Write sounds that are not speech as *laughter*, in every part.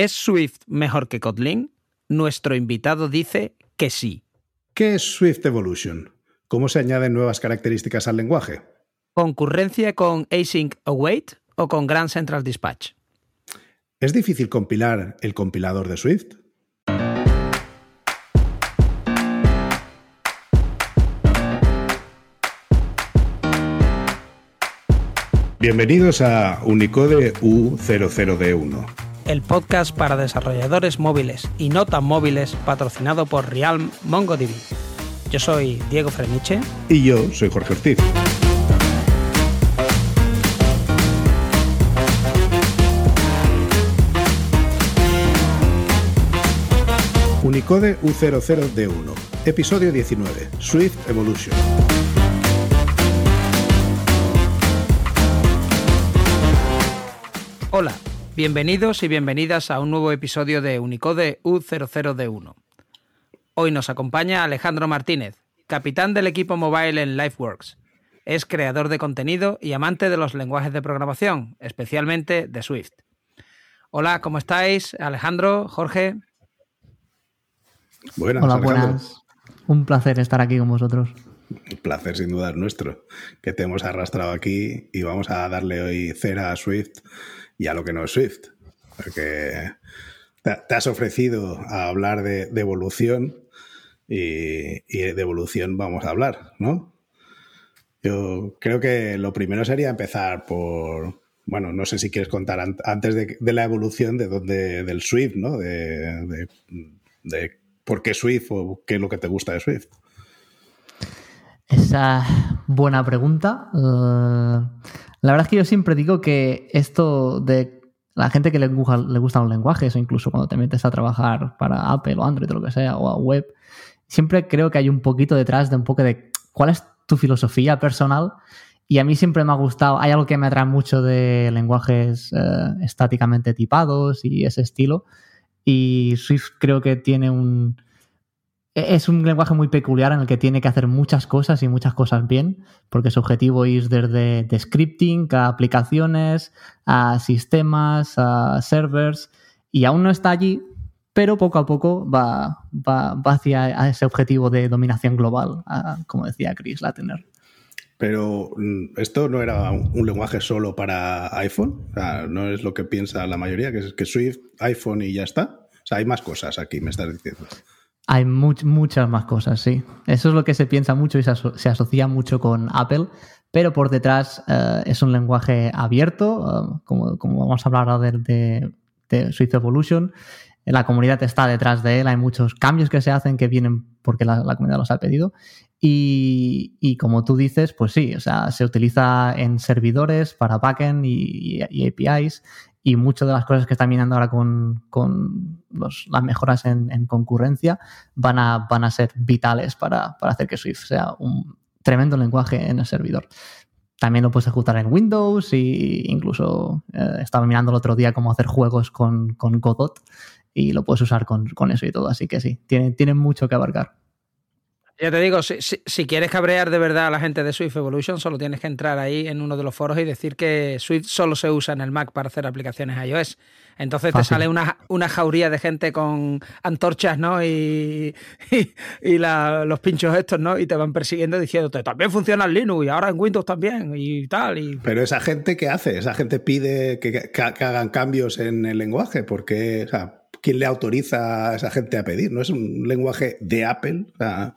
¿Es Swift mejor que Kotlin? Nuestro invitado dice que sí. ¿Qué es Swift Evolution? ¿Cómo se añaden nuevas características al lenguaje? ¿Concurrencia con async await o con Grand Central Dispatch? ¿Es difícil compilar el compilador de Swift? Bienvenidos a Unicode U00D1. El podcast para desarrolladores móviles y no tan móviles patrocinado por Realm MongoDB. Yo soy Diego Freniche. Y yo soy Jorge Ortiz. Unicode U00D1, episodio 19, Swift Evolution. Hola, bienvenidos y bienvenidas a un nuevo episodio de Unicode U00D1. Hoy nos acompaña Alejandro Martínez, capitán del equipo mobile en LifeWorks. Es creador de contenido y amante de los lenguajes de programación, especialmente de Swift. Hola, ¿cómo estáis? Alejandro, Jorge. Buenas, Hola, buenas. Un placer estar aquí con vosotros. Un placer sin duda es nuestro, que te hemos arrastrado aquí y vamos a darle hoy cera a Swift y a lo que no es Swift. Porque te has ofrecido a hablar de, evolución y, de evolución vamos a hablar, ¿no? Yo creo que lo primero sería empezar por, bueno, no sé si quieres contar antes de, la evolución de dónde, del Swift, ¿no? De, de, por qué Swift o qué es lo que te gusta de Swift. Esa buena pregunta. Eh, la verdad es que yo siempre digo que esto de la gente que le, gusta, le gustan los lenguajes, o incluso cuando te metes a trabajar para Apple o Android o lo que sea, o a web, siempre creo que hay un poquito detrás de un poco de cuál es tu filosofía personal. Y a mí siempre me ha gustado, hay algo que me atrae mucho de lenguajes eh, estáticamente tipados y ese estilo. Y Swift creo que tiene un, es un lenguaje muy peculiar en el que tiene que hacer muchas cosas y muchas cosas bien, porque su objetivo es desde de scripting a aplicaciones, a sistemas, a servers, y aún no está allí, pero poco a poco va, va, hacia ese objetivo de dominación global, como decía Chris Latner. Pero mm, esto no era un lenguaje solo para iPhone, no es lo que piensa la mayoría, que es que Swift, iPhone y ya está. O sea, hay más cosas aquí, me estás diciendo. Hay muchas más cosas, sí. Eso es lo que se piensa mucho y se, asocia mucho con Apple, pero por detrás eh, es un lenguaje abierto, eh, como, vamos a hablar ahora de, Swift Evolution. La comunidad está detrás de él, hay muchos cambios que se hacen que vienen porque la, comunidad los ha pedido. Y, como tú dices, pues sí, o sea, se utiliza en servidores para backend y APIs y muchas de las cosas que están viniendo ahora con, las mejoras en, concurrencia van a, van a ser vitales para, hacer que Swift sea un tremendo lenguaje en el servidor. También lo puedes ejecutar en Windows e incluso eh, estaba mirando el otro día cómo hacer juegos con, con Godot y lo puedes usar con, eso y todo. Así que sí, tiene, tiene mucho que abarcar. Ya te digo, si, quieres cabrear de verdad a la gente de Swift Evolution, solo tienes que entrar ahí en uno de los foros y decir que Swift solo se usa en el Mac para hacer aplicaciones iOS. Entonces te sale una, una, jauría de gente con antorchas, ¿no? Y, y, los pinchos estos, ¿no? Y te van persiguiendo diciéndote, también funciona en Linux y ahora en Windows también y tal. Y... Pero esa gente, ¿qué hace? Esa gente pide que, hagan cambios en el lenguaje porque, ¿quién le autoriza a esa gente a pedir? ¿No es un lenguaje de Apple?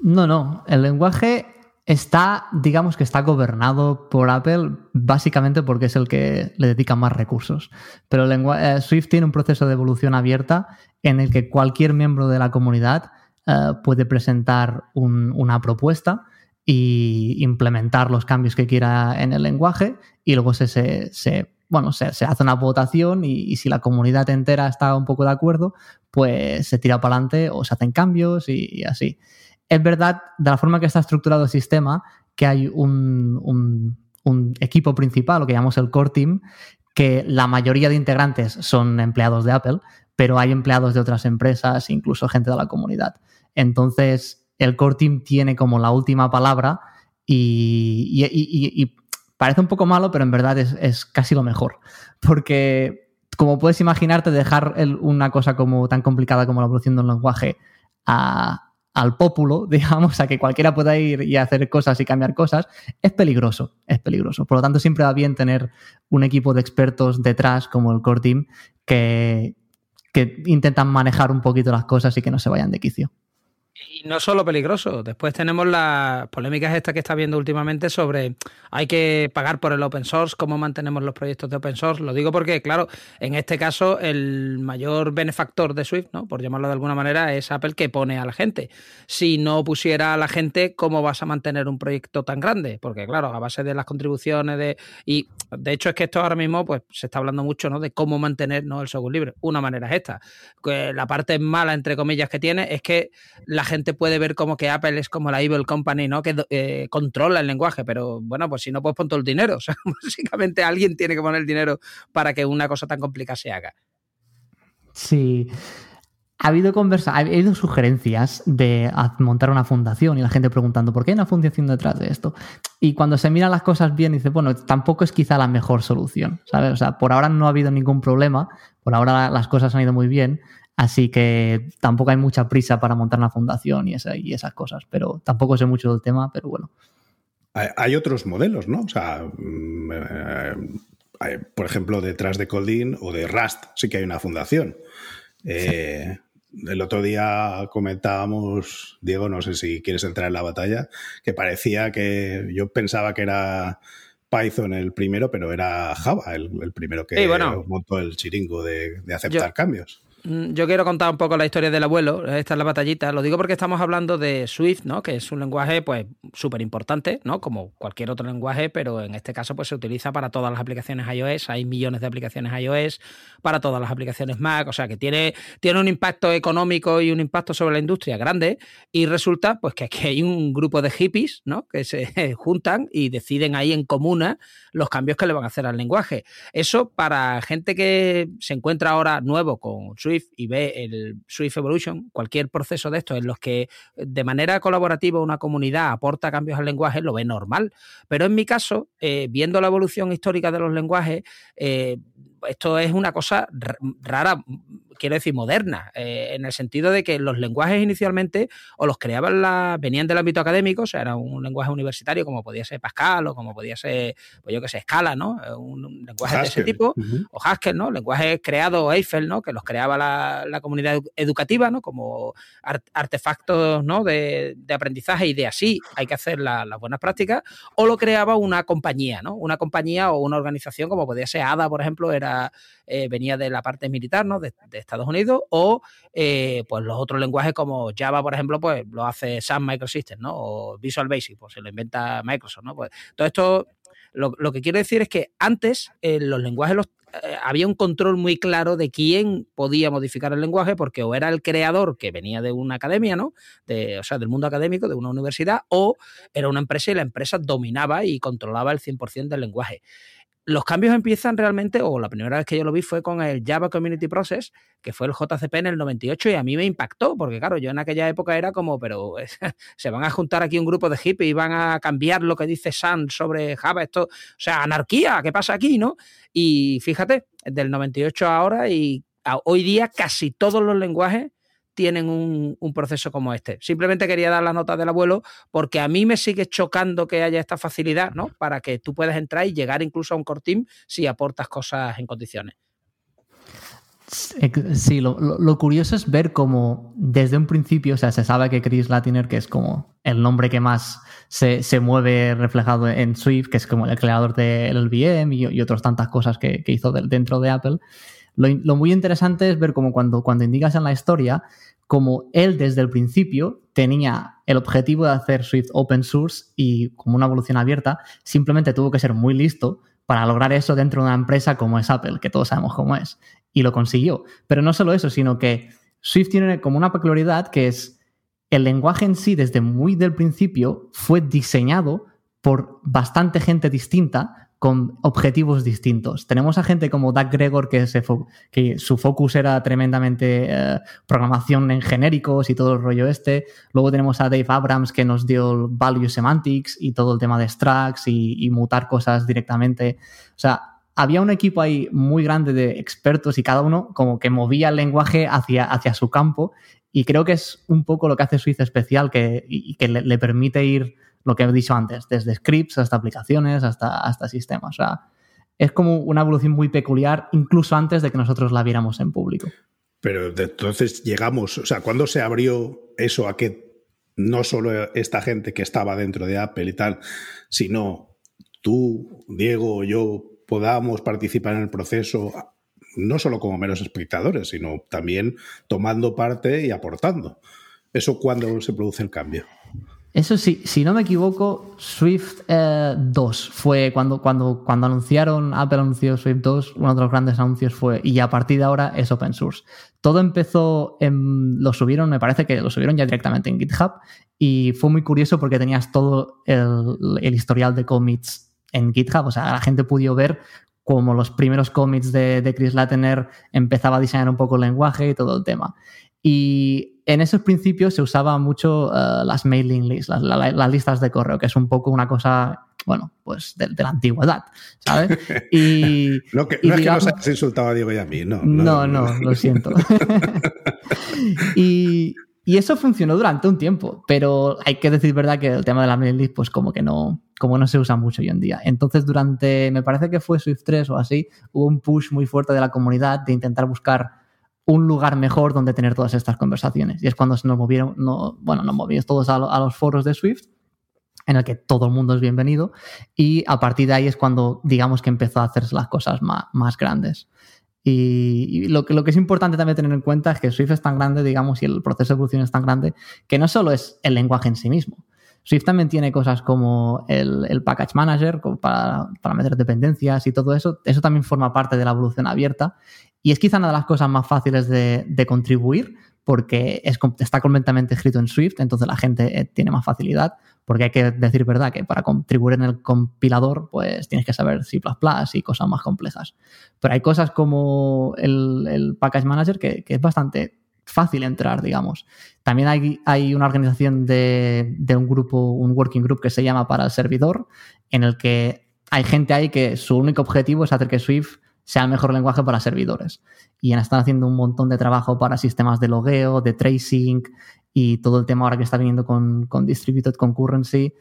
No, no. El lenguaje está, digamos que está gobernado por Apple básicamente porque es el que le dedica más recursos. Pero eh, Swift tiene un proceso de evolución abierta en el que cualquier miembro de la comunidad eh, puede presentar una propuesta y implementar los cambios que quiera en el lenguaje y luego se, se bueno, se, hace una votación y, si la comunidad entera está un poco de acuerdo, pues se tira para adelante o se hacen cambios y, así. Es verdad, de la forma que está estructurado el sistema, que hay un, equipo principal, lo que llamamos el core team, que la mayoría de integrantes son empleados de Apple, pero hay empleados de otras empresas, incluso gente de la comunidad. Entonces, el core team tiene como la última palabra y, parece un poco malo, pero en verdad es, casi lo mejor. Porque como puedes imaginarte, dejar una cosa como tan complicada como la evolución de un lenguaje al pópulo, *laughs* digamos, a que cualquiera pueda ir y hacer cosas y cambiar cosas, es peligroso, es peligroso. Por lo tanto, siempre va bien tener un equipo de expertos detrás, como el core team, que, que intentan manejar un poquito las cosas y que no se vayan de quicio. Y no solo peligroso, después tenemos las polémicas estas que está viendo últimamente sobre hay que pagar por el open source, cómo mantenemos los proyectos de open source. Lo digo porque, claro, en este caso el mayor benefactor de Swift, ¿no? por llamarlo de alguna manera, es Apple que pone a la gente. Si no pusiera a la gente, ¿cómo vas a mantener un proyecto tan grande? Porque, claro, a base de las contribuciones de... Y de hecho es que esto ahora mismo pues se está hablando mucho ¿no? de cómo mantener ¿no? el software libre. Una manera es esta. La parte mala, entre comillas, que tiene es que la gente puede ver como que Apple es como la evil company, ¿no? Que eh, controla el lenguaje, pero bueno, pues si no, pues pon todo el dinero. *laughs* O sea, básicamente alguien tiene que poner el dinero para que una cosa tan complicada se haga. Sí. Ha habido conversa, ha habido sugerencias de montar una fundación y la gente preguntando por qué hay una fundación detrás de esto. Y cuando se miran las cosas bien, dice, bueno, tampoco es quizá la mejor solución, ¿sabes? O sea, por ahora no ha habido ningún problema, por ahora las cosas han ido muy bien, Así que tampoco hay mucha prisa para montar una fundación y, esas cosas, pero tampoco sé mucho del tema, pero bueno. Hay, otros modelos, ¿no? O sea, mm, eh, por ejemplo, detrás de Coldin o de Rust sí que hay una fundación. Eh, el otro día comentábamos, Diego, no sé si quieres entrar en la batalla, que parecía que yo pensaba que era Python el primero, pero era Java el, primero que montó el chiringo de, aceptar cambios. Mm, yo quiero contar un poco la historia del abuelo, esta es la batallita, lo digo porque estamos hablando de Swift, ¿no? que es un lenguaje pues súper importante, ¿no? como cualquier otro lenguaje, pero en este caso pues se utiliza para todas las aplicaciones iOS, hay millones de aplicaciones iOS, para todas las aplicaciones Mac, o sea que tiene, tiene un impacto económico y un impacto sobre la industria grande y resulta pues que aquí hay un grupo de hippies ¿no? que se *laughs* juntan y deciden ahí en comuna los cambios que le van a hacer al lenguaje. Eso para gente que se encuentra ahora nuevo con Swift, y ve el Swift Evolution, cualquier proceso de estos en los que de manera colaborativa una comunidad aporta cambios al lenguaje, lo ve normal. Pero en mi caso, eh, viendo la evolución histórica de los lenguajes, eh, esto es una cosa rara, quiero decir, moderna, eh, en el sentido de que los lenguajes inicialmente o los creaban la, venían del ámbito académico, o sea, era un lenguaje universitario como podía ser Pascal o como podía ser, pues yo que sé, Scala, ¿no? Un, lenguaje de ese tipo, o Haskell, ¿no? Lenguajes creados Eiffel, ¿no? Que los creaba la, comunidad educativa, ¿no? Como artefactos, ¿no? De, aprendizaje y de así hay que hacer las buenas prácticas, o lo creaba una compañía, ¿no? Una compañía o una organización como podía ser ADA, por ejemplo, era eh, venía de la parte militar, ¿no? De, Estados Unidos, o eh, pues los otros lenguajes como Java, por ejemplo, pues lo hace Sun Microsystems, ¿no? O Visual Basic, pues se lo inventa Microsoft, ¿no? Pues todo esto, lo, que quiero decir es que antes eh, los lenguajes los, había un control muy claro de quién podía modificar el lenguaje, porque o era el creador que venía de una academia, ¿no? O sea, del mundo académico, de una universidad, o era una empresa y la empresa dominaba y controlaba el 100% del lenguaje los cambios empiezan realmente, o la primera vez que yo lo vi fue con el Java Community Process, que fue el JCP en el 98 y a mí me impactó, porque claro, yo en aquella época era como, pero *laughs* se van a juntar aquí un grupo de hippies y van a cambiar lo que dice Sun sobre Java, esto, o sea, anarquía, ¿qué pasa aquí, no? Y fíjate, del 98 a ahora y hoy día casi todos los lenguajes tienen un, proceso como este. Simplemente quería dar la nota del abuelo porque a mí me sigue chocando que haya esta facilidad, ¿no? Para que tú puedas entrar y llegar incluso a un core team si aportas cosas en condiciones. Sí, lo, curioso es ver cómo desde un principio, o sea, se sabe que Chris Latiner, que es como el nombre que más se, mueve reflejado en Swift, que es como el creador del LVM y, y otras tantas cosas que, hizo dentro de Apple, lo, muy interesante es ver cómo cuando, cuando indicas en la historia, como él desde el principio tenía el objetivo de hacer Swift open source y como una evolución abierta, simplemente tuvo que ser muy listo para lograr eso dentro de una empresa como es Apple, que todos sabemos cómo es, y lo consiguió. Pero no solo eso, sino que Swift tiene como una peculiaridad que es el lenguaje en sí desde muy del principio fue diseñado por bastante gente distinta con objetivos distintos. Tenemos a gente como Doug Gregor, que, su focus era tremendamente eh, programación en genéricos y todo el rollo este. Luego tenemos a Dave Abrams, que nos dio value semantics y todo el tema de structs y, mutar cosas directamente. O sea, había un equipo ahí muy grande de expertos y cada uno como que movía el lenguaje hacia, su campo y creo que es un poco lo que hace Swift especial que, y que le, permite ir, lo que he dicho antes, desde scripts hasta aplicaciones hasta, hasta sistemas. Es como una evolución muy peculiar incluso antes de que nosotros la viéramos en público. Pero entonces llegamos, o sea, ¿cuándo se abrió eso a que no solo esta gente que estaba dentro de Apple y tal, sino tú, Diego, yo podamos participar en el proceso, no solo como meros espectadores, sino también tomando parte y aportando. ¿Eso cuándo se produce el cambio? Eso sí, si no me equivoco, Swift 2 eh, fue cuando, cuando, cuando anunciaron, Apple anunció Swift 2, uno de los grandes anuncios fue, y a partir de ahora es open source. Todo empezó, lo subieron, me parece que lo subieron ya directamente en GitHub, y fue muy curioso porque tenías todo el, historial de commits en GitHub, o sea, la gente pudo ver cómo los primeros commits de, de Chris Latner empezaba a diseñar un poco el lenguaje y todo el tema. Y en esos principios se usaba mucho uh, las mailing lists, las, la, las, listas de correo, que es un poco una cosa, bueno, pues de, de la antigüedad, ¿sabes? *laughs* Y, no, que, y no digamos, es que nos insultado a Diego y a mí, no. No, no, no lo siento. *laughs* y, y, eso funcionó durante un tiempo, pero hay que decir verdad que el tema de la mailing list, pues como que no, como no se usa mucho hoy en día. Entonces, durante, me parece que fue Swift 3 o así, hubo un push muy fuerte de la comunidad de intentar buscar un lugar mejor donde tener todas estas conversaciones. Y es cuando nos movieron, no, bueno, nos movimos todos a, los foros de Swift, en el que todo el mundo es bienvenido, y a partir de ahí es cuando, digamos, que empezó a hacerse las cosas más, más grandes. Y, y lo, que, lo que es importante también tener en cuenta es que Swift es tan grande, digamos, y el proceso de evolución es tan grande, que no solo es el lenguaje en sí mismo. Swift también tiene cosas como el, el package manager para, para, meter dependencias y todo eso. Eso también forma parte de la evolución abierta. Y es quizá una de las cosas más fáciles de, contribuir porque es, está completamente escrito en Swift, entonces la gente eh, tiene más facilidad, porque hay que decir verdad que para contribuir en el compilador, pues tienes que saber C y cosas más complejas. Pero hay cosas como el, Package Manager que, que, es bastante fácil entrar, digamos. También hay, hay una organización de, de, un grupo, un working group que se llama para el servidor, en el que hay gente ahí que su único objetivo es hacer que Swift sea el mejor lenguaje para servidores. Y están haciendo un montón de trabajo para sistemas de logueo, de tracing y todo el tema ahora que está viniendo con, Distributed Concurrency.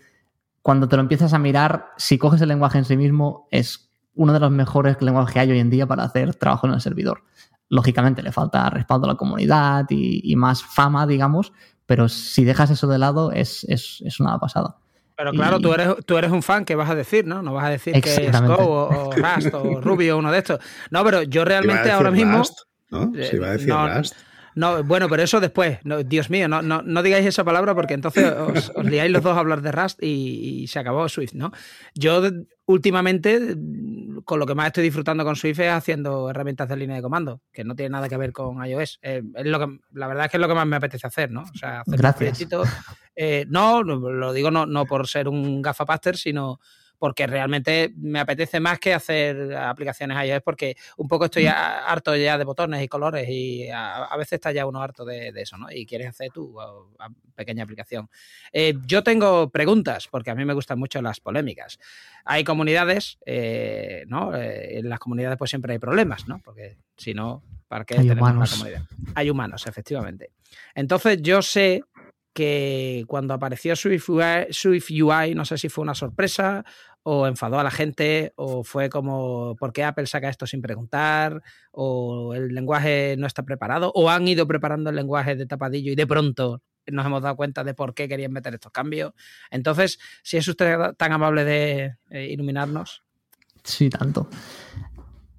Cuando te lo empiezas a mirar, si coges el lenguaje en sí mismo, es uno de los mejores lenguajes que hay hoy en día para hacer trabajo en el servidor. Lógicamente le falta respaldo a la comunidad y, y más fama, digamos, pero si dejas eso de lado es, es, es una pasada. Pero claro, y... tú, eres, tú eres un fan, ¿qué vas a decir? ¿No? No vas a decir que es Go o, o, Rust o *laughs* Ruby o uno de estos. No, pero yo realmente ahora mismo. Rust, ¿no? Se iba a decir no, Rust. No, bueno, pero eso después. No, Dios mío, no, no, no, digáis esa palabra porque entonces *laughs* os, os liáis los dos a hablar de Rust y, y, se acabó Swift, ¿no? Yo últimamente, con lo que más estoy disfrutando con Swift es haciendo herramientas de línea de comando, que no tiene nada que ver con iOS. Eh, es lo que, la verdad es que es lo que más me apetece hacer, ¿no? O sea, hacer Gracias. Eh, no, lo digo no, no por ser un gafapaster, sino porque realmente me apetece más que hacer aplicaciones iOS porque un poco estoy harto ya de botones y colores y a, a veces está ya uno harto de, de, eso, ¿no? Y quieres hacer tu pequeña aplicación. Eh, yo tengo preguntas porque a mí me gustan mucho las polémicas. Hay comunidades, eh, ¿no? Eh, en las comunidades pues siempre hay problemas, ¿no? Porque si no, ¿para qué hay tenemos humanos. una comunidad? Hay humanos, efectivamente. Entonces yo sé que cuando apareció Swift UI, no sé si fue una sorpresa o enfadó a la gente, o fue como, ¿por qué Apple saca esto sin preguntar? O el lenguaje no está preparado, o han ido preparando el lenguaje de tapadillo y de pronto nos hemos dado cuenta de por qué querían meter estos cambios. Entonces, si es usted tan amable de eh, iluminarnos. Sí, tanto.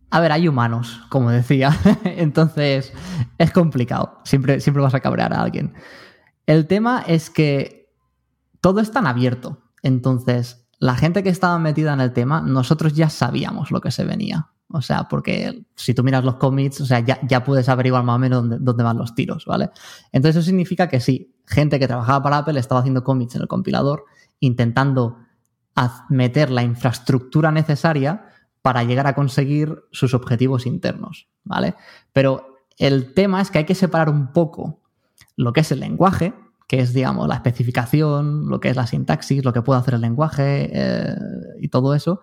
A ver, hay humanos, como decía. *laughs* Entonces, es complicado. Siempre, siempre vas a cabrear a alguien. El tema es que todo es tan abierto. Entonces, la gente que estaba metida en el tema, nosotros ya sabíamos lo que se venía. O sea, porque si tú miras los commits, o sea, ya, puedes averiguar más o menos dónde, dónde, van los tiros, ¿vale? Entonces eso significa que sí, gente que trabajaba para Apple estaba haciendo commits en el compilador, intentando meter la infraestructura necesaria para llegar a conseguir sus objetivos internos, ¿vale? Pero el tema es que hay que separar un poco lo que es el lenguaje que es, digamos, la especificación, lo que es la sintaxis, lo que puede hacer el lenguaje eh, y todo eso,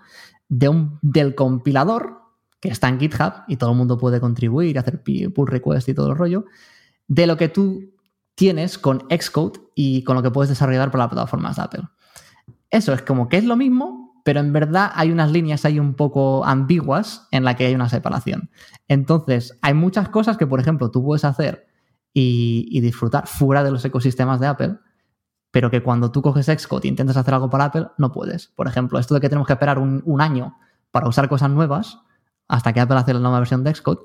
de un, del compilador que está en GitHub y todo el mundo puede contribuir, hacer pull request y todo el rollo, de lo que tú tienes con Xcode y con lo que puedes desarrollar por las plataformas de Apple. Eso es como que es lo mismo, pero en verdad hay unas líneas ahí un poco ambiguas en la que hay una separación. Entonces, hay muchas cosas que, por ejemplo, tú puedes hacer y, disfrutar fuera de los ecosistemas de Apple, pero que cuando tú coges Xcode y intentas hacer algo para Apple, no puedes. Por ejemplo, esto de que tenemos que esperar un, un año para usar cosas nuevas hasta que Apple hace la nueva versión de Xcode,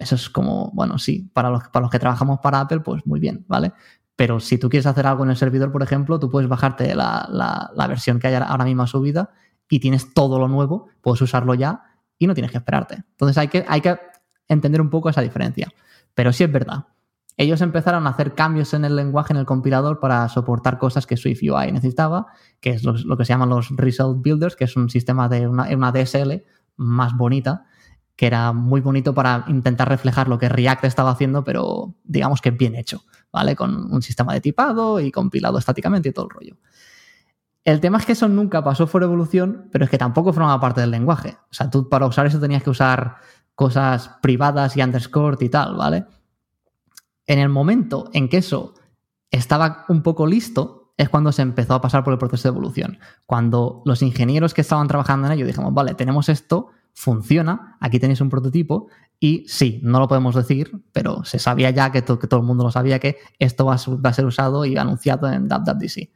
eso es como, bueno, sí, para los, para los que trabajamos para Apple, pues muy bien, ¿vale? Pero si tú quieres hacer algo en el servidor, por ejemplo, tú puedes bajarte la, la, versión que hay ahora mismo subida y tienes todo lo nuevo, puedes usarlo ya y no tienes que esperarte. Entonces hay que, hay que entender un poco esa diferencia. Pero sí es verdad, ellos empezaron a hacer cambios en el lenguaje, en el compilador, para soportar cosas que Swift UI necesitaba, que es lo, que se llaman los Result Builders, que es un sistema de una, una DSL más bonita, que era muy bonito para intentar reflejar lo que React estaba haciendo, pero digamos que bien hecho, ¿vale? Con un sistema de tipado y compilado estáticamente y todo el rollo. El tema es que eso nunca pasó por evolución, pero es que tampoco formaba parte del lenguaje. O sea, tú para usar eso tenías que usar cosas privadas y underscore y tal, ¿vale? En el momento en que eso estaba un poco listo, es cuando se empezó a pasar por el proceso de evolución. Cuando los ingenieros que estaban trabajando en ello dijimos, vale, tenemos esto, funciona, aquí tenéis un prototipo y sí, no lo podemos decir, pero se sabía ya que, todo el mundo lo sabía que esto va a, ser usado y anunciado en WWDC.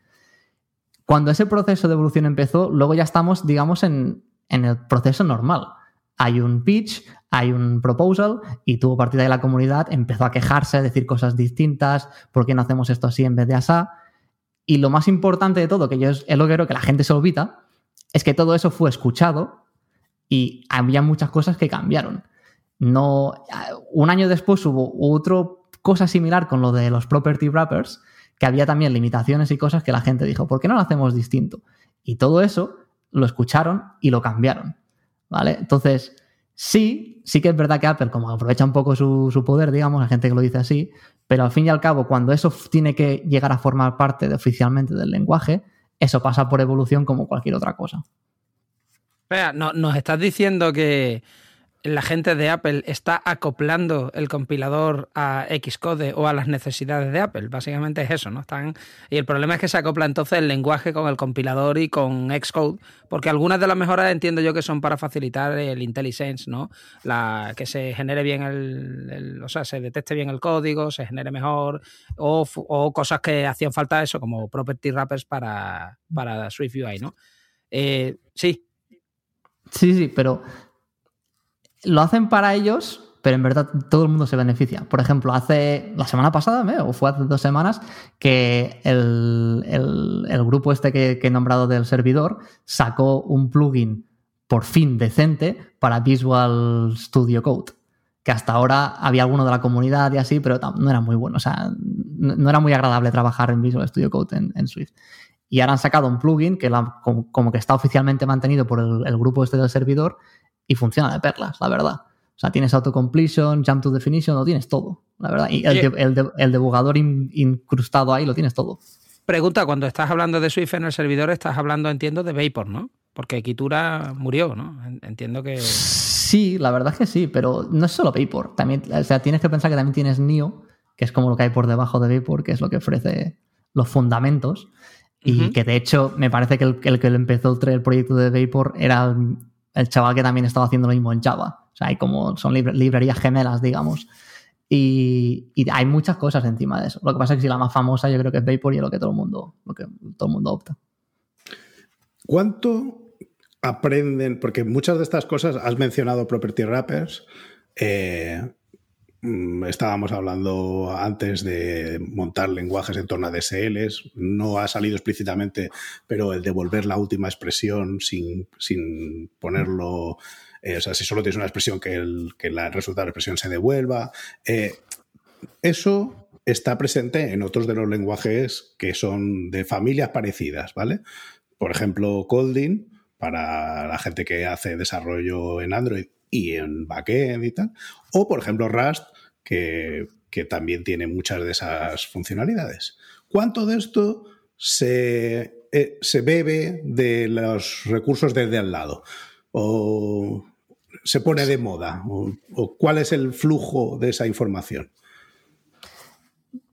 Cuando ese proceso de evolución empezó, luego ya estamos, digamos, en, el proceso normal. Hay un pitch, hay un proposal y tuvo partida de la comunidad, empezó a quejarse, a decir cosas distintas, ¿por qué no hacemos esto así en vez de asá? Y lo más importante de todo, que yo es, lo que creo que la gente se olvida, es que todo eso fue escuchado y había muchas cosas que cambiaron. No, un año después hubo otra cosa similar con lo de los property wrappers, que había también limitaciones y cosas que la gente dijo, ¿por qué no lo hacemos distinto? Y todo eso lo escucharon y lo cambiaron. ¿Vale? Entonces, sí, sí que es verdad que Apple como aprovecha un poco su, su poder, digamos, hay gente que lo dice así, pero al fin y al cabo, cuando eso tiene que llegar a formar parte oficialmente del lenguaje, eso pasa por evolución como cualquier otra cosa. Espera, no, nos estás diciendo que la gente de Apple está acoplando el compilador a Xcode o a las necesidades de Apple. Básicamente es eso, ¿no? Están... Y el problema es que se acopla entonces el lenguaje con el compilador y con Xcode, porque algunas de las mejoras entiendo yo que son para facilitar el IntelliSense, ¿no? La, que se genere bien el, o sea, se detecte bien el código, se genere mejor, o, cosas que hacían falta eso, como property wrappers para, para Swift UI, ¿no? Eh, sí, Sí, sí, pero lo hacen para ellos, pero en verdad todo el mundo se beneficia. Por ejemplo, hace la semana pasada, o fue hace dos semanas, que el, grupo este que, he nombrado del servidor sacó un plugin por fin decente para Visual Studio Code. Que hasta ahora había alguno de la comunidad y así, pero no era muy bueno. O sea, no era muy agradable trabajar en Visual Studio Code en Swift. Y ahora han sacado un plugin que como, que está oficialmente mantenido por el, grupo este del servidor y funciona de perlas, la verdad. O sea, tienes autocompletion, jump to definition, lo tienes todo, la verdad. Y el, el, debugador incrustado ahí lo tienes todo. Pregunta, cuando estás hablando de Swift en el servidor, estás hablando, entiendo, de Vapor, ¿no? Porque Kitura murió, ¿no? Entiendo que... Sí, la verdad es que sí, pero no es solo Vapor. También, o sea, tienes que pensar que también tienes NIO, que es como lo que hay por debajo de Vapor, que es lo que ofrece los fundamentos. Y que de hecho me parece que el, el que empezó el, proyecto de Vapor era el, chaval que también estaba haciendo lo mismo en Java. O sea, hay como, son librerías gemelas, digamos. Y, hay muchas cosas encima de eso. Lo que pasa es que si la más famosa yo creo que es Vapor y es lo que todo el mundo, lo que todo el mundo opta. ¿Cuánto aprenden? Porque muchas de estas cosas has mencionado property wrappers. Eh, estábamos hablando antes de montar lenguajes en torno a DSLs. No ha salido explícitamente, pero el devolver la última expresión sin, sin ponerlo. Eh, o sea, si solo tienes una expresión, que el, que la, resultado de la expresión se devuelva. Eh, eso está presente en otros de los lenguajes que son de familias parecidas, ¿vale? Por ejemplo, Colding, para la gente que hace desarrollo en Android y en backend y tal. O, por ejemplo, Rust, que, también tiene muchas de esas funcionalidades. ¿Cuánto de esto se, eh, se bebe de los recursos desde al lado? O se pone de moda? ¿O, cuál es el flujo de esa información?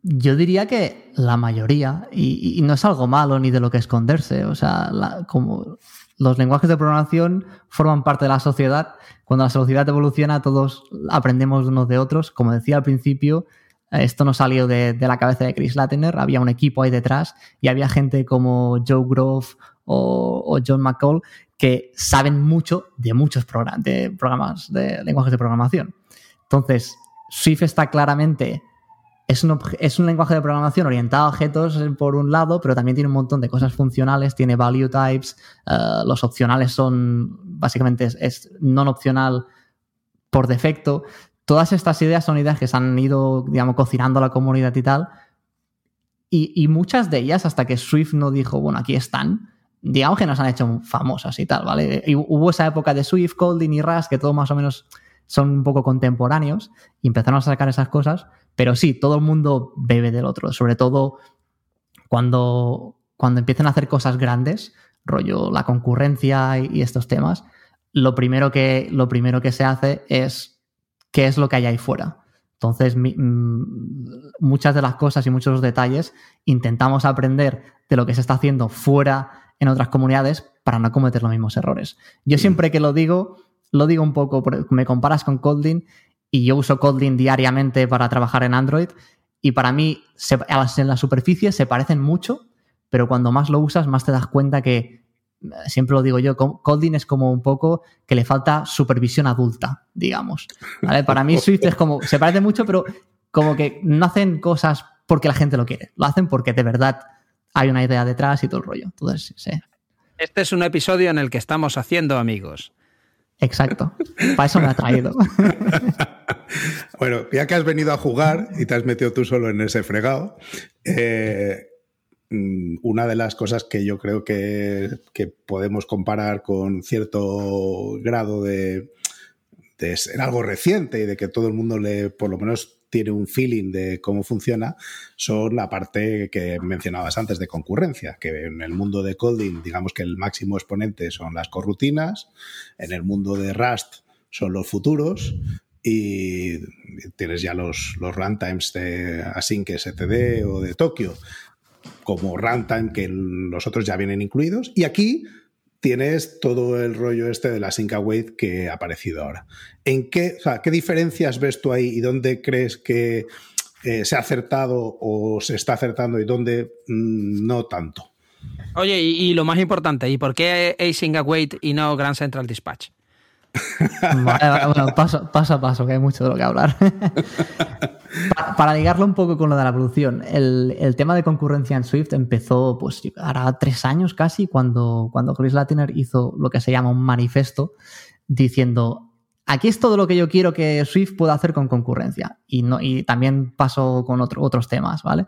Yo diría que la mayoría, y, no es algo malo ni de lo que esconderse, o sea, como los lenguajes de programación forman parte de la sociedad, cuando la sociedad evoluciona todos aprendemos unos de otros, como decía al principio, esto no salió de, la cabeza de Chris Latiner, había un equipo ahí detrás y había gente como Joe Grove o, John McCall que saben mucho de muchos de programas, de lenguajes de programación. Entonces, Swift está claramente es un, es un, lenguaje de programación orientado a objetos eh, por un lado, pero también tiene un montón de cosas funcionales, tiene value types, eh, los opcionales son básicamente es, non opcional por defecto. Todas estas ideas son ideas que se han ido, digamos, cocinando la comunidad y tal. Y, muchas de ellas, hasta que Swift no dijo, bueno, aquí están, digamos que nos han hecho famosas y tal, ¿vale? Y hubo esa época de Swift, Colding y Rust, que todos más o menos son un poco contemporáneos, y empezaron a sacar esas cosas, pero sí, todo el mundo bebe del otro, sobre todo cuando, cuando empiezan a hacer cosas grandes, rollo la concurrencia y, estos temas, lo primero, que, lo primero que se hace es qué es lo que hay ahí fuera. Entonces, mm, muchas de las cosas y muchos de los detalles intentamos aprender de lo que se está haciendo fuera en otras comunidades para no cometer los mismos errores. Yo siempre que lo digo, lo digo un poco, me comparas con Kotlin y yo uso Kotlin diariamente para trabajar en Android y para mí en la superficie se parecen mucho, pero cuando más lo usas más te das cuenta que, siempre lo digo yo, Kotlin es como un poco que le falta supervisión adulta, digamos. *laughs* Para mí Swift es como, se parece mucho, pero como que no hacen cosas porque la gente lo quiere, lo hacen porque de verdad hay una idea detrás y todo el rollo. Entonces, sí. Este es un episodio en el que estamos haciendo amigos. Exacto. Para eso me ha traído. *laughs* bueno, ya que has venido a jugar y te has metido tú solo en ese fregado, eh, mm, una de las cosas que yo creo que, podemos comparar con cierto grado de, de, ser algo reciente y de que todo el mundo le, por lo menos tiene un feeling de cómo funciona son la parte que mencionabas antes de concurrencia, que en el mundo de coding, digamos que el máximo exponente son las corrutinas, en el mundo de Rust son los futuros y tienes ya los, los runtimes de Async STD o de Tokio como runtime que los otros ya vienen incluidos y aquí tienes todo el rollo este de la Sync Await que ha aparecido ahora. ¿En qué, qué diferencias ves tú ahí y dónde crees que eh, se ha acertado o se está acertando y dónde mm, no tanto? Oye, y, lo más importante, ¿y por qué Async Await y no Grand Central Dispatch? *laughs* paso, a paso, que hay mucho de lo que hablar. *laughs* para, ligarlo un poco con lo de la evolución, el, tema de concurrencia en Swift empezó, pues, ahora tres años casi, cuando, cuando Chris Latiner hizo lo que se llama un manifesto diciendo: aquí es todo lo que yo quiero que Swift pueda hacer con concurrencia. Y, no, y también pasó con otros temas, ¿vale?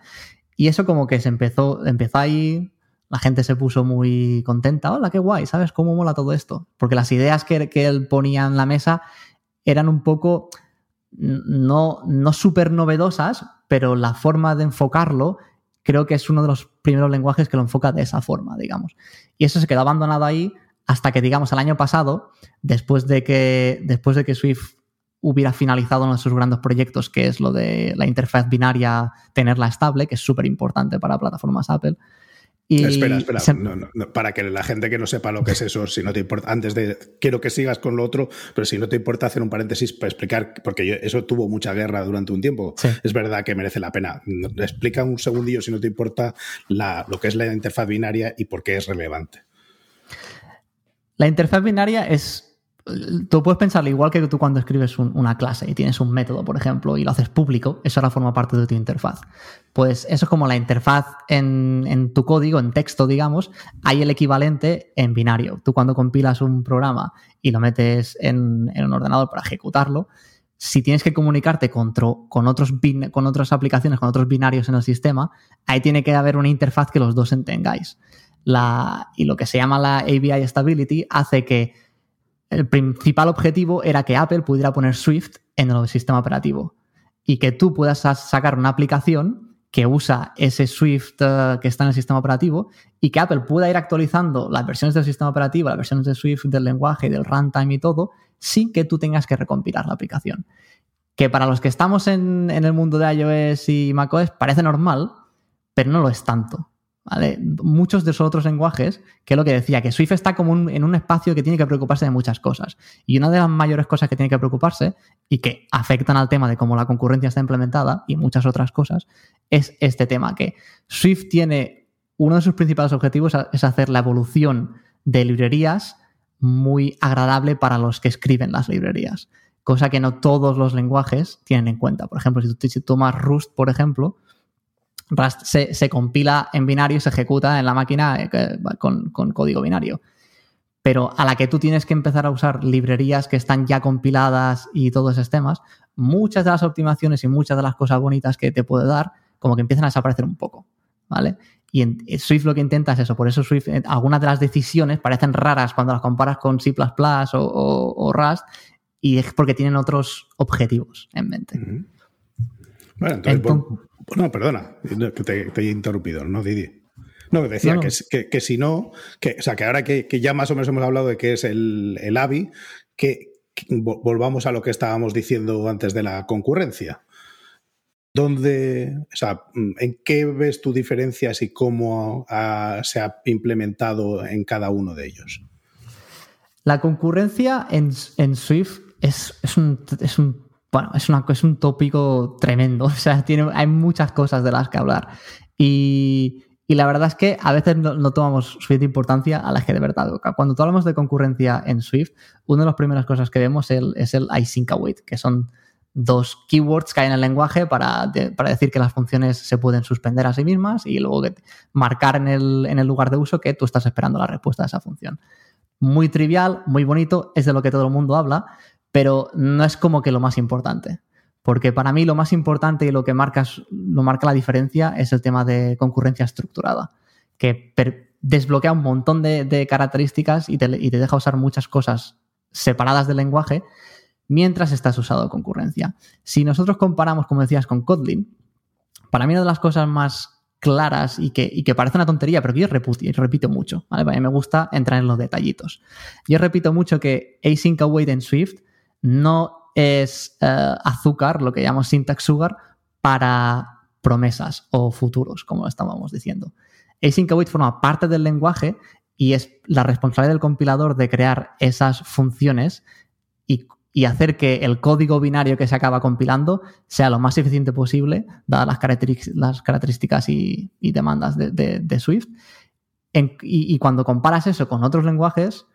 Y eso como que se empezó, empezó ahí la gente se puso muy contenta. Hola, qué guay, ¿sabes cómo mola todo esto? Porque las ideas que, él ponía en la mesa eran un poco no, no súper novedosas, pero la forma de enfocarlo creo que es uno de los primeros lenguajes que lo enfoca de esa forma, digamos. Y eso se quedó abandonado ahí hasta que, digamos, el año pasado, después de que, después de que Swift hubiera finalizado uno de sus grandes proyectos, que es lo de la interfaz binaria, tenerla estable, que es súper importante para plataformas Apple, espera, espera, para que la gente que no sepa lo que es eso, si no te importa, antes de, quiero que sigas con lo otro, pero si no te importa hacer un paréntesis para explicar, porque eso tuvo mucha guerra durante un tiempo, es verdad que merece la pena. Explica un segundillo, si no te importa, lo que es la interfaz binaria y por qué es relevante. La interfaz binaria es Tú puedes pensarlo igual que tú cuando escribes una clase y tienes un método, por ejemplo, y lo haces público, eso ahora forma parte de tu interfaz. Pues eso es como la interfaz en, tu código, en texto, digamos, hay el equivalente en binario. Tú cuando compilas un programa y lo metes en, un ordenador para ejecutarlo, si tienes que comunicarte con, con, otros con otras aplicaciones, con otros binarios en el sistema, ahí tiene que haber una interfaz que los dos entengáis. La, y lo que se llama la ABI Stability hace que el principal objetivo era que Apple pudiera poner Swift en el sistema operativo y que tú puedas sacar una aplicación que usa ese Swift eh, que está en el sistema operativo y que Apple pueda ir actualizando las versiones del sistema operativo, las versiones de Swift, del lenguaje, del runtime y todo, sin que tú tengas que recompilar la aplicación. Que para los que estamos en, en el mundo de iOS y macOS parece normal, pero no lo es tanto. Muchos de esos otros lenguajes, que es lo que decía, que Swift está como en un espacio que tiene que preocuparse de muchas cosas. Y una de las mayores cosas que tiene que preocuparse y que afectan al tema de cómo la concurrencia está implementada y muchas otras cosas, es este tema, que Swift tiene uno de sus principales objetivos es hacer la evolución de librerías muy agradable para los que escriben las librerías, cosa que no todos los lenguajes tienen en cuenta. Por ejemplo, si tú tomas Rust, por ejemplo, Rust se, compila en binario y se ejecuta en la máquina eh, con, código binario. Pero a la que tú tienes que empezar a usar librerías que están ya compiladas y todos esos temas, muchas de las optimizaciones y muchas de las cosas bonitas que te puede dar, como que empiezan a desaparecer un poco. ¿Vale? Y en eh, Swift lo que intenta es eso. Por eso Swift, eh, algunas de las decisiones parecen raras cuando las comparas con C o, Rust, y es porque tienen otros objetivos en mente. Bueno, entonces, no, perdona, que te, he interrumpido, ¿no, Didi? No, decía Que, que, si no, que, o sea, que ahora que, ya más o menos hemos hablado de qué es el, el AVI, que, volvamos a lo que estábamos diciendo antes de la concurrencia. ¿Dónde, o sea, ¿En qué ves tu diferencias y cómo se ha implementado en cada uno de ellos? La concurrencia en, en Swift es, es, un, es un bueno, es, una, es un tópico tremendo. *laughs* O sea, tiene, hay muchas cosas de las que hablar. Y, la verdad es que a veces no, tomamos suficiente importancia a las que de verdad. Cuando hablamos de concurrencia en Swift, una de las primeras cosas que vemos es el async await, que son dos keywords que hay en el lenguaje para, para, decir que las funciones se pueden suspender a sí mismas y luego marcar en el, en el lugar de uso que tú estás esperando la respuesta a esa función. Muy trivial, muy bonito, es de lo que todo el mundo habla, pero no es como que lo más importante. Porque para mí lo más importante y lo que marca, lo marca la diferencia es el tema de concurrencia estructurada, que desbloquea un montón de, características y te, deja usar muchas cosas separadas del lenguaje mientras estás usando concurrencia. Si nosotros comparamos, como decías, con Kotlin, para mí una de las cosas más claras y que, y que parece una tontería, pero que yo repito, mucho, ¿vale? A mí me gusta entrar en los detallitos. Yo repito mucho que async await en Swift no es eh, azúcar, lo que llamamos syntax sugar, para promesas o futuros, como estábamos diciendo. Async forma parte del lenguaje y es la responsabilidad del compilador de crear esas funciones y, hacer que el código binario que se acaba compilando sea lo más eficiente posible, dadas las, características y, demandas de, Swift. y, cuando comparas eso con otros lenguajes,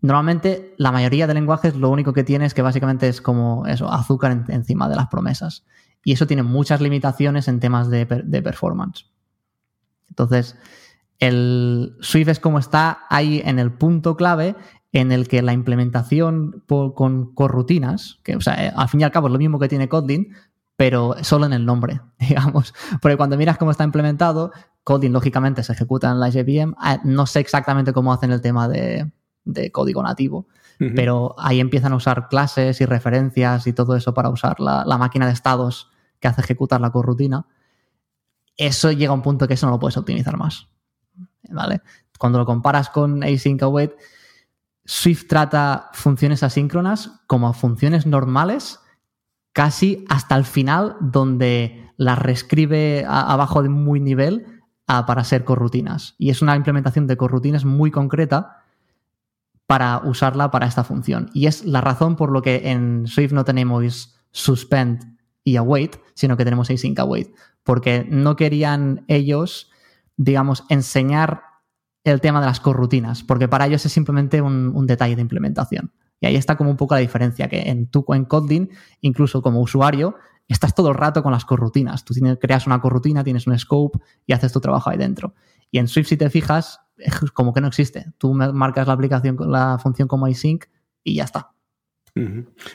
Normalmente la mayoría de lenguajes lo único que tiene es que básicamente es como eso, azúcar encima de las promesas. Y eso tiene muchas limitaciones en temas de, performance. Entonces, el Swift es como está ahí en el punto clave en el que la implementación con corrutinas, que o sea, eh, al fin y al cabo es lo mismo que tiene Kotlin, pero solo en el nombre, *laughs* digamos. Porque cuando miras cómo está implementado, Kotlin lógicamente se ejecuta en la JVM. Ah, no sé exactamente cómo hacen el tema de, de código nativo. Pero ahí empiezan a usar clases y referencias y todo eso para usar la, máquina de estados que hace ejecutar la corrutina. Eso llega a un punto que eso no lo puedes optimizar más. ¿Vale? Cuando lo comparas con async await, Swift trata funciones asíncronas como funciones normales casi hasta el final donde las reescribe abajo de muy nivel para ser corrutinas. Y es una implementación de corrutinas muy concreta para usarla para esta función. Y es la razón por lo que en Swift no tenemos suspend y await, sino que tenemos async await, porque no querían ellos, digamos, enseñar el tema de las corrutinas, porque para ellos es simplemente un, detalle de implementación. Y ahí está como un poco la diferencia, que en tu en Kotlin, incluso como usuario, estás todo el rato con las corrutinas. Tú tienes, creas una corrutina, tienes un scope y haces tu trabajo ahí dentro. Y en Swift, si te fijas, *laughs* como que no existe. Tú marcas la aplicación, la función como async y ya está.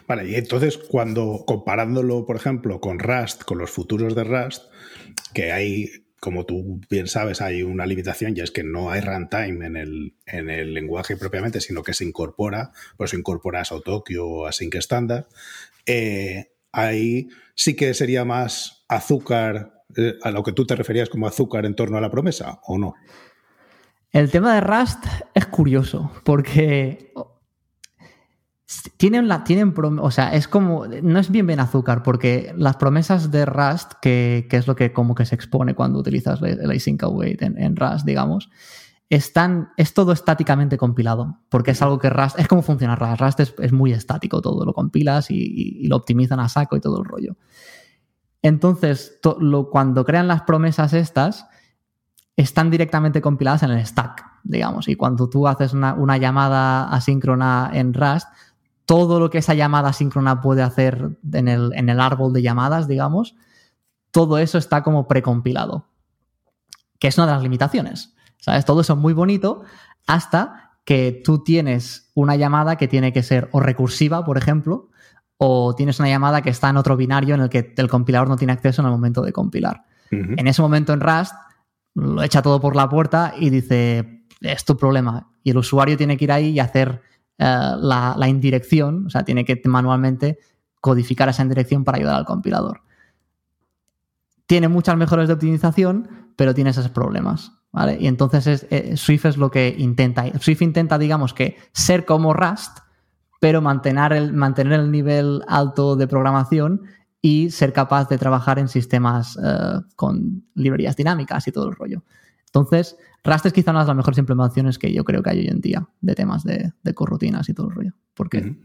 Vale, y entonces cuando comparándolo, por ejemplo, con Rust, con los futuros de Rust, que hay, como tú bien sabes, hay una limitación y es que no hay runtime en el, en el lenguaje propiamente, sino que se incorpora, pues incorporas Autokio o Async estándar. Eh, ahí sí que sería más azúcar Eh, ¿A lo que tú te referías como azúcar en torno a la promesa o no? El tema de Rust es curioso porque tienen, la, tienen o sea, es como, no es bien azúcar porque las promesas de Rust, que, es lo que como que se expone cuando utilizas el async await en, Rust, digamos, están, es todo estáticamente compilado, porque es algo que Rust, es como funciona Rust, Rust es, muy estático, todo lo compilas y, lo optimizan a saco y todo el rollo. Entonces, cuando crean las promesas estas, están directamente compiladas en el stack, digamos, y cuando tú haces una, llamada asíncrona en Rust, todo lo que esa llamada asíncrona puede hacer en el, en el árbol de llamadas, digamos, todo eso está como precompilado, que es una de las limitaciones. ¿Sabes? Todo eso es muy bonito hasta que tú tienes una llamada que tiene que ser o recursiva, por ejemplo, o tienes una llamada que está en otro binario en el que el compilador no tiene acceso en el momento de compilar. En ese momento en Rust lo echa todo por la puerta y dice, es tu problema. Y el usuario tiene que ir ahí y hacer eh, la, la, indirección, o sea, tiene que manualmente codificar esa indirección para ayudar al compilador. Tiene muchas mejoras de optimización, pero tiene esos problemas. Y entonces eh, Swift es lo que intenta. Swift intenta, digamos, que ser como Rust, pero mantener el, mantener el nivel alto de programación y ser capaz de trabajar en sistemas eh, con librerías dinámicas y todo el rollo. Entonces, Rust es quizá una de las mejores implementaciones que yo creo que hay hoy en día de temas de, de corrutinas y todo el rollo, porque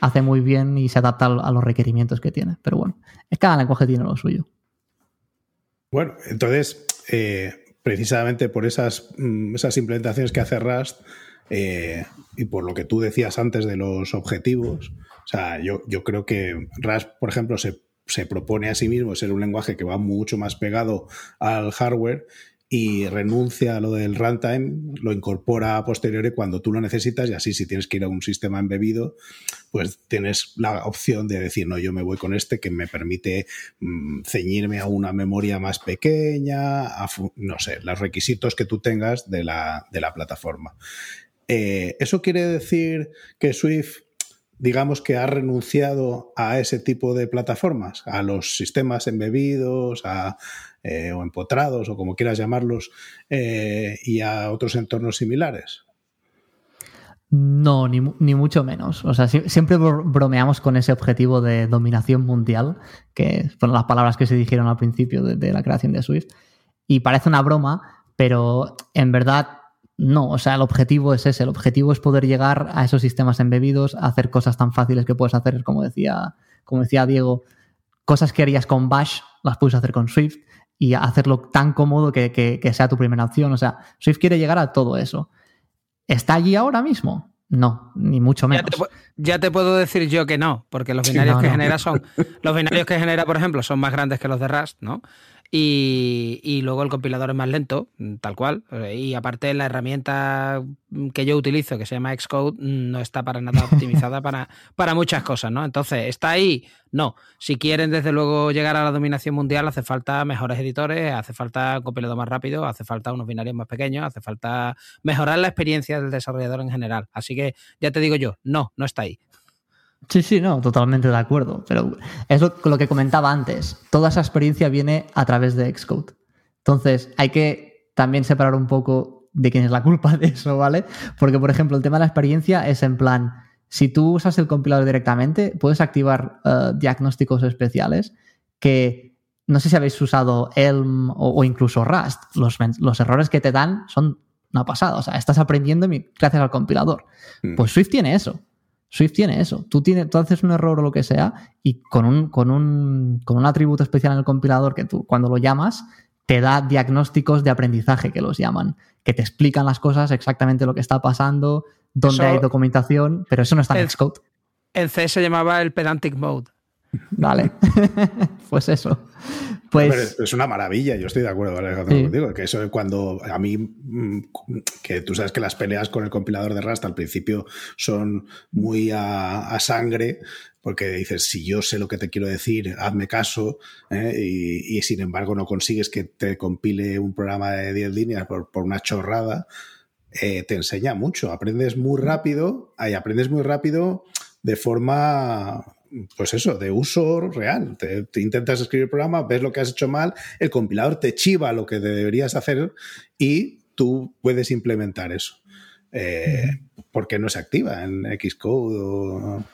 hace muy bien y se adapta a los requerimientos que tiene. Pero bueno, es cada lenguaje tiene lo suyo. Bueno, entonces, eh, precisamente por esas, mm, esas implementaciones que hace Rust eh, y por lo que tú decías antes de los objetivos. O sea, yo, yo creo que Rust, por ejemplo, se, se propone a sí mismo ser un lenguaje que va mucho más pegado al hardware y renuncia a lo del runtime, lo incorpora a posteriori cuando tú lo necesitas y así si tienes que ir a un sistema embebido, pues tienes la opción de decir, no, yo me voy con este que me permite mm, ceñirme a una memoria más pequeña, no sé, los requisitos que tú tengas de la, plataforma. Eh, ¿Eso quiere decir que Swift digamos que ha renunciado a ese tipo de plataformas, a los sistemas embebidos, a eh, o empotrados o como quieras llamarlos, eh, y a otros entornos similares? No, ni, mucho menos. O sea, siempre bromeamos con ese objetivo de dominación mundial, que fueron las palabras que se dijeron al principio de, la creación de Swift. Y parece una broma, pero en verdad no. O sea, el objetivo es ese. El objetivo es poder llegar a esos sistemas embebidos, hacer cosas tan fáciles que puedes hacer, como decía, como decía Diego, cosas que harías con Bash, las puedes hacer con Swift y hacerlo tan cómodo que, sea tu primera opción. O sea, Swift quiere llegar a todo eso. ¿Está allí ahora mismo? No, ni mucho menos. Ya te, puedo decir yo que no, porque los binarios que genera son. Los binarios que genera, por ejemplo, son más grandes que los de Rust, ¿no? Y, luego el compilador es más lento, tal cual. Y aparte la herramienta que yo utilizo, que se llama Xcode, no está para nada *laughs* optimizada para, para muchas cosas, ¿no? Entonces, ¿está ahí? No. Si quieren, desde luego, llegar a la dominación mundial, hace falta mejores editores, hace falta un compilador más rápido, hace falta unos binarios más pequeños, hace falta mejorar la experiencia del desarrollador en general. Así que ya te digo yo, no, no está ahí. Sí, sí, no, totalmente de acuerdo. Pero es lo, que comentaba antes. Toda esa experiencia viene a través de Xcode. Entonces, hay que también separar un poco de quién es la culpa de eso, ¿vale? Porque, por ejemplo, el tema de la experiencia es en plan, si tú usas el compilador directamente, puedes activar eh, diagnósticos especiales que no sé si habéis usado Elm o, incluso Rust. Los, los, errores que te dan son una pasada. O sea, estás aprendiendo gracias al compilador. Mm. Pues Swift tiene eso. Swift tiene eso. Tú, tienes, tú haces un error o lo que sea y con un, con, un, con un atributo especial en el compilador que tú cuando lo llamas te da diagnósticos de aprendizaje que los llaman, que te explican las cosas exactamente lo que está pasando, dónde hay documentación, pero eso no está en Xcode. En C se llamaba el pedantic mode. Vale, *laughs* pues eso. Pues... es una maravilla, yo estoy de acuerdo contigo, que eso cuando a mí, mm, que tú sabes que las peleas con el compilador de Rust al principio son muy a, sangre, porque dices, si yo sé lo que te quiero decir, hazme caso, ¿eh? y, sin embargo no consigues que te compile un programa de 10 líneas por, una chorrada, eh, te enseña mucho, aprendes muy rápido, ahí aprendes muy rápido de forma pues eso, de uso real. Te, intentas escribir el programa, ves lo que has hecho mal, el compilador te chiva lo que deberías hacer y tú puedes implementar eso. Eh, ¿Por qué no se activa en Xcode?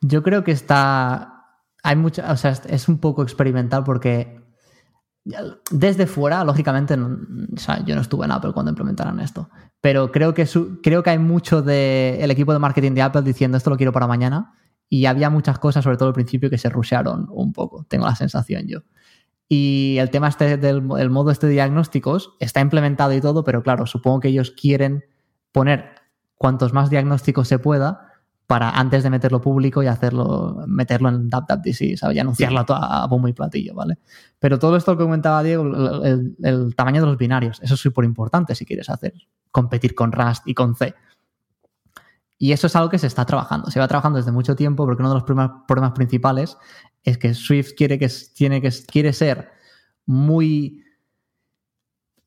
Yo creo que está. Hay mucha. O sea, es un poco experimental porque. Desde fuera, lógicamente, o sea, yo no estuve en Apple cuando implementaron esto, pero creo que, creo que hay mucho del equipo de marketing de Apple diciendo esto lo quiero para mañana y había muchas cosas, sobre todo al principio, que se rushearon un poco, tengo la sensación yo. Y el tema este del modo este de diagnósticos está implementado y todo, pero claro, supongo que ellos quieren poner cuantos más diagnósticos se pueda para antes de meterlo público y hacerlo, meterlo en DapDapDC, ¿sabes? Y anunciarlo a, a, bombo y platillo, ¿vale? Pero todo esto que comentaba Diego, el, el tamaño de los binarios, eso es súper importante si quieres hacer, competir con Rust y con C. Y eso es algo que se está trabajando. Se va trabajando desde mucho tiempo porque uno de los problemas, principales es que Swift quiere, que, tiene que, quiere ser muy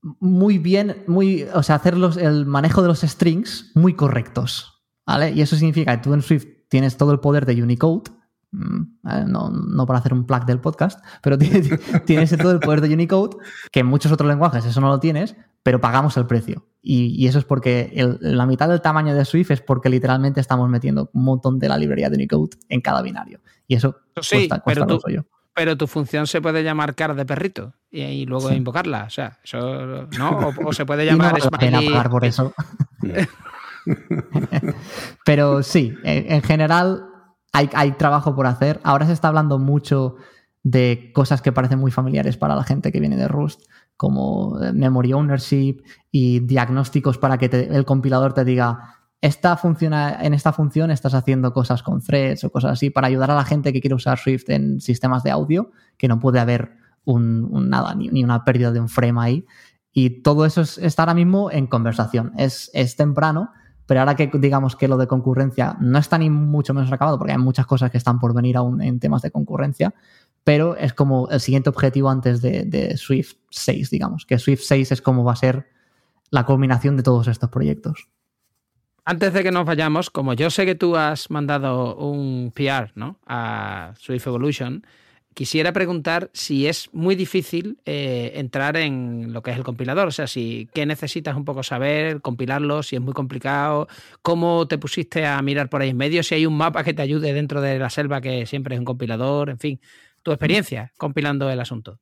muy bien, muy, o sea, hacer el manejo de los strings muy correctos, ¿vale? Y eso significa que tú en Swift tienes todo el poder de Unicode, mm, no, no, para hacer un plug del podcast, pero *laughs* tienes todo el poder de Unicode, que en muchos otros lenguajes eso no lo tienes, pero pagamos el precio. Y, eso es porque la mitad del tamaño de Swift es porque literalmente estamos metiendo un montón de la librería de Unicode en cada binario. Y eso sí, cuesta, pero tú, Pero tu función se puede llamar car de perrito y, luego invocarla. O sea, eso no. O, *laughs* se puede llamar y no pena pagar por eso. *laughs* pero sí, en, general hay, hay trabajo por hacer. Ahora se está hablando mucho de cosas que parecen muy familiares para la gente que viene de Rust como eh, memory ownership y diagnósticos para que el compilador te diga, esta funciona, en esta función estás haciendo cosas con threads o cosas así para ayudar a la gente que quiere usar Swift en sistemas de audio, que no puede haber un, nada, ni, una pérdida de un frame ahí. Y todo eso está ahora mismo en conversación. Es, es temprano, pero ahora que digamos que lo de concurrencia no está ni mucho menos acabado, porque hay muchas cosas que están por venir aún en temas de concurrencia, pero es como el siguiente objetivo antes de, Swift 6, digamos, que Swift 6 es como va a ser la culminación de todos estos proyectos. Antes de que nos vayamos, como yo sé que tú has mandado un PR a Swift Evolution, quisiera preguntar si es muy difícil eh, entrar en lo que es el compilador. O sea, si qué necesitas un poco saber, compilarlo, si es muy complicado, cómo te pusiste a mirar por ahí en medio, si hay un mapa que te ayude dentro de la selva que siempre es un compilador, en fin tu experiencia compilando el asunto.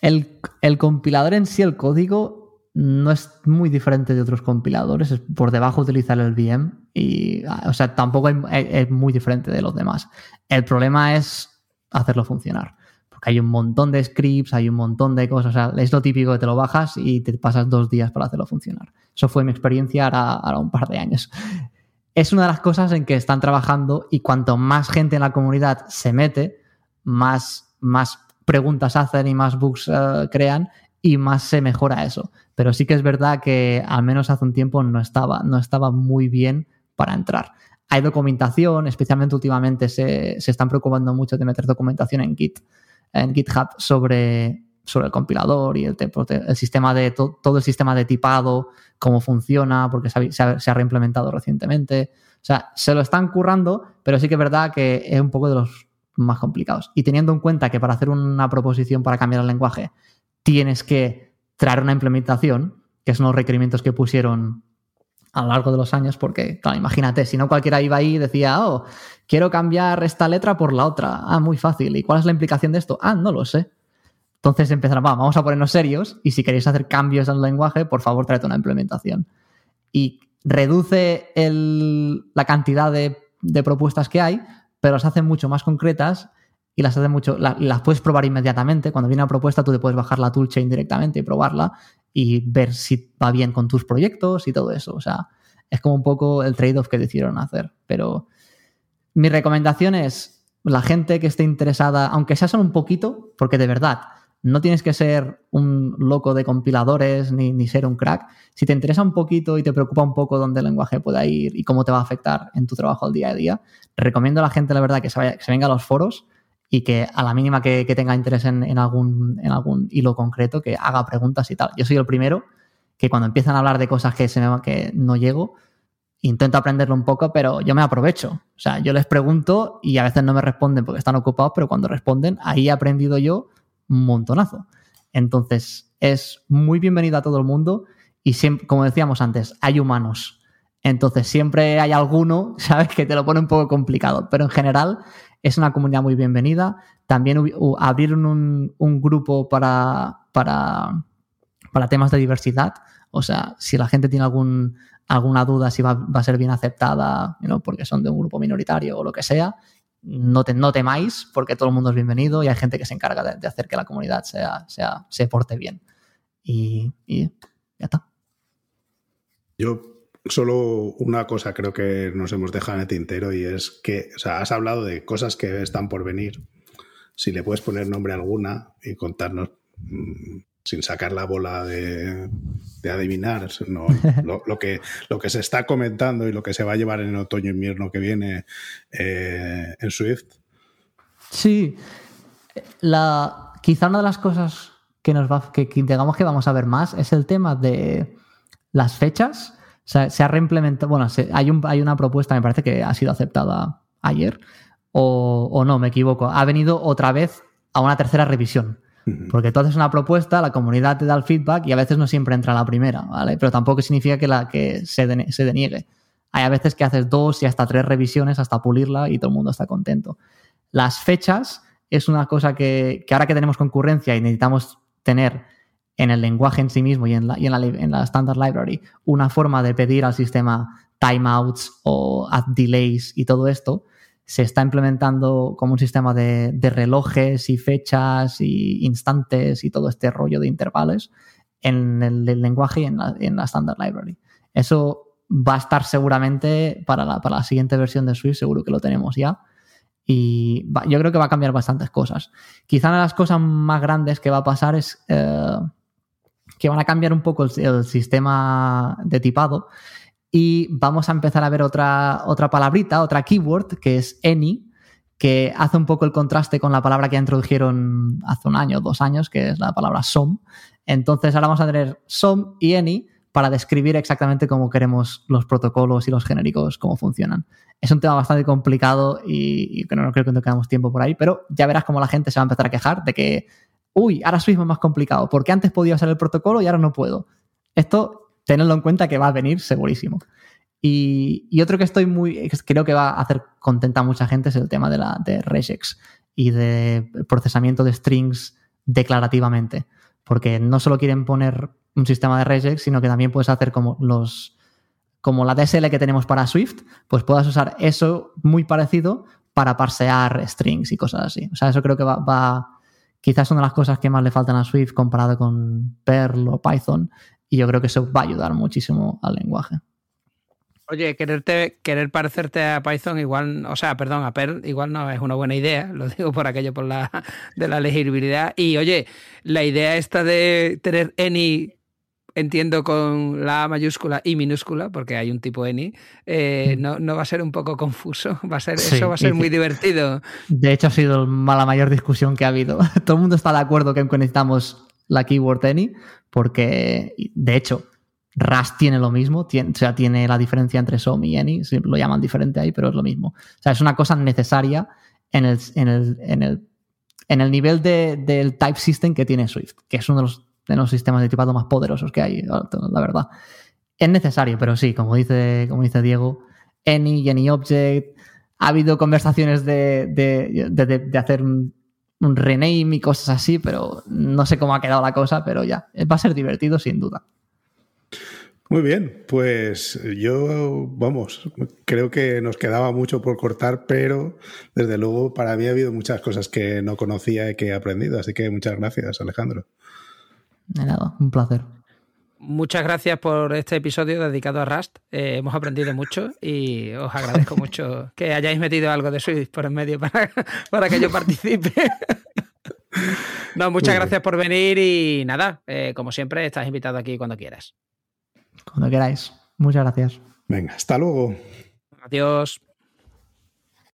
El, compilador en sí, el código, no es muy diferente de otros compiladores. Es por debajo utilizar el VM y, o sea, tampoco es muy diferente de los demás. El problema es hacerlo funcionar. Porque hay un montón de scripts, hay un montón de cosas. Es lo típico que te lo bajas y te pasas dos días para hacerlo funcionar. Eso fue mi experiencia ahora un par de años. Es una de las cosas en que están trabajando y cuanto más gente en la comunidad se mete, más, más preguntas hacen y más bugs eh, crean y más se mejora eso. Pero sí que es verdad que al menos hace un tiempo no estaba, no estaba muy bien para entrar. Hay documentación, especialmente últimamente se, se están preocupando mucho de meter documentación en Git, en GitHub sobre, sobre el compilador y el, el sistema de todo el sistema de tipado, cómo funciona, porque se ha, se ha, reimplementado recientemente. O sea, se lo están currando, pero sí que es verdad que es un poco de los más complicados. Y teniendo en cuenta que para hacer una proposición para cambiar el lenguaje tienes que traer una implementación, que son los requerimientos que pusieron a lo largo de los años, porque, claro, imagínate, si no cualquiera iba ahí y decía, oh, quiero cambiar esta letra por la otra. Ah, muy fácil. ¿Y cuál es la implicación de esto? Ah, no lo sé. Entonces empezaron, vamos a ponernos serios y si queréis hacer cambios en el lenguaje, por favor, traed una implementación. Y reduce la cantidad de propuestas que hay, pero las hacen mucho más concretas y las hacen mucho, las puedes probar inmediatamente. Cuando viene una propuesta, tú te puedes bajar la toolchain directamente y probarla y ver si va bien con tus proyectos y todo eso. O sea, es como un poco el trade-off que decidieron hacer. Pero mi recomendación es la gente que esté interesada, aunque sea solo un poquito, porque de verdad, no tienes que ser un loco de compiladores ni, ser un crack. Si te interesa un poquito y te preocupa un poco dónde el lenguaje pueda ir y cómo te va a afectar en tu trabajo al día a día, recomiendo a la gente, la verdad, que se, vaya, que se venga a los foros y que a la mínima que, tenga interés en, algún, hilo concreto, que haga preguntas y tal. Yo soy el primero que cuando empiezan a hablar de cosas que, se me, que no llego, intento aprenderlo un poco, pero yo me aprovecho. O sea, yo les pregunto y a veces no me responden porque están ocupados, pero cuando responden, ahí he aprendido yo montonazo. Entonces, es muy bienvenido a todo el mundo y siempre, como decíamos antes, hay humanos. Entonces, siempre hay alguno, *laughs* ¿sabes?, que te lo pone un poco complicado, pero en general es una comunidad muy bienvenida. También abrieron un, un grupo para, para, para temas de diversidad. O sea, si la gente tiene algún, alguna duda si va, a ser bien aceptada, porque son de un grupo minoritario o lo que sea, no, te, no temáis, porque todo el mundo es bienvenido y hay gente que se encarga de, hacer que la comunidad sea, sea, se porte bien. Y, y ya está. Yo solo una cosa creo que nos hemos dejado en el tintero y es que, o sea, has hablado de cosas que están por venir. Si le puedes poner nombre alguna y contarnos mm, sin sacar la bola de, adivinar, *laughs* lo, que, lo que se está comentando y lo que se va a llevar en el otoño-invierno que viene eh, en Swift. Sí, la, quizá una de las cosas que nos va, que, digamos que vamos a ver más es el tema de las fechas. se ha reimplementado, bueno, hay, un, hay una propuesta, me parece que ha sido aceptada ayer, o, o no, me equivoco, ha venido otra vez a una tercera revisión. Porque tú haces una propuesta, la comunidad te da el feedback y a veces no siempre entra la primera, ¿vale? Pero tampoco significa que, la, que se, deniegue. Hay a veces que haces dos y hasta tres revisiones hasta pulirla y todo el mundo está contento. Las fechas es una cosa que, ahora que tenemos concurrencia y necesitamos tener en el lenguaje en sí mismo y en la, y en la, en la Standard Library una forma de pedir al sistema timeouts o delays y todo esto, se está implementando como un sistema de, relojes y fechas y instantes y todo este rollo de intervalos en el, lenguaje y en la, Standard Library. Eso va a estar seguramente para la, siguiente versión de Swift, seguro que lo tenemos ya. Y yo creo que va a cambiar bastantes cosas. Quizá una de las cosas más grandes que va a pasar es eh, que van a cambiar un poco el sistema de tipado y vamos a empezar a ver otra, otra palabrita, otra keyword, que es any, que hace un poco el contraste con la palabra que introdujeron hace un año, dos años, que es la palabra some. Entonces ahora vamos a tener some y any para describir exactamente cómo queremos los protocolos y los genéricos, cómo funcionan. Es un tema bastante complicado y, que no creo que no tengamos tiempo por ahí, pero ya verás cómo la gente se va a empezar a quejar de que, uy, ahora Swift es más complicado, porque antes podía usar el protocolo y ahora no puedo. Esto tenedlo en cuenta que va a venir segurísimo. Y, otro que estoy muy, creo que va a hacer contenta a mucha gente es el tema de, la, de regex y de procesamiento de strings declarativamente. Porque no solo quieren poner un sistema de regex, sino que también puedes hacer como los como la DSL que tenemos para Swift, pues puedas usar eso muy parecido para parsear strings y cosas así. O sea, eso creo que va, va quizás son de las cosas que más le faltan a Swift comparado con Perl o Python y yo creo que eso va a ayudar muchísimo al lenguaje. Oye, quererte, querer parecerte a Python igual, o sea, perdón, a Perl igual no es una buena idea, *laughs* lo digo por aquello por la de la legibilidad. Y oye, la idea esta de tener any, entiendo con la A mayúscula y minúscula, porque hay un tipo any, eh, mm. no, va a ser un poco confuso, *laughs* va a ser, eso va a ser muy *laughs* divertido. De hecho, ha sido la mayor discusión que ha habido. Todo el mundo está de acuerdo que necesitamos la keyword any, porque de hecho Rust tiene lo mismo, o sea, tiene la diferencia entre SOM y any, lo llaman diferente ahí, pero es lo mismo. O sea, es una cosa necesaria en el, en el, en el, en el nivel de, del type system que tiene Swift, que es uno de los, de los sistemas de tipado más poderosos que hay, la verdad. Es necesario, pero sí, como dice, como dice Diego, any any object. Ha habido conversaciones de, de, de, de hacer un un rename y cosas así, pero no sé cómo ha quedado la cosa, pero ya, va a ser divertido sin duda. Muy bien, pues yo, vamos, creo que nos quedaba mucho por cortar, pero desde luego para mí ha habido muchas cosas que no conocía y que he aprendido, así que muchas gracias, Alejandro. De nada, un placer. Muchas gracias por este episodio dedicado a Rust. Eh, hemos aprendido mucho y os agradezco *laughs* mucho que hayáis metido algo de Swift por en medio para, *laughs* para que yo participe. *laughs* no, muchas gracias por venir y nada, eh, como siempre, estás invitado aquí cuando quieras. Cuando queráis. Muchas gracias. Venga, hasta luego. Adiós.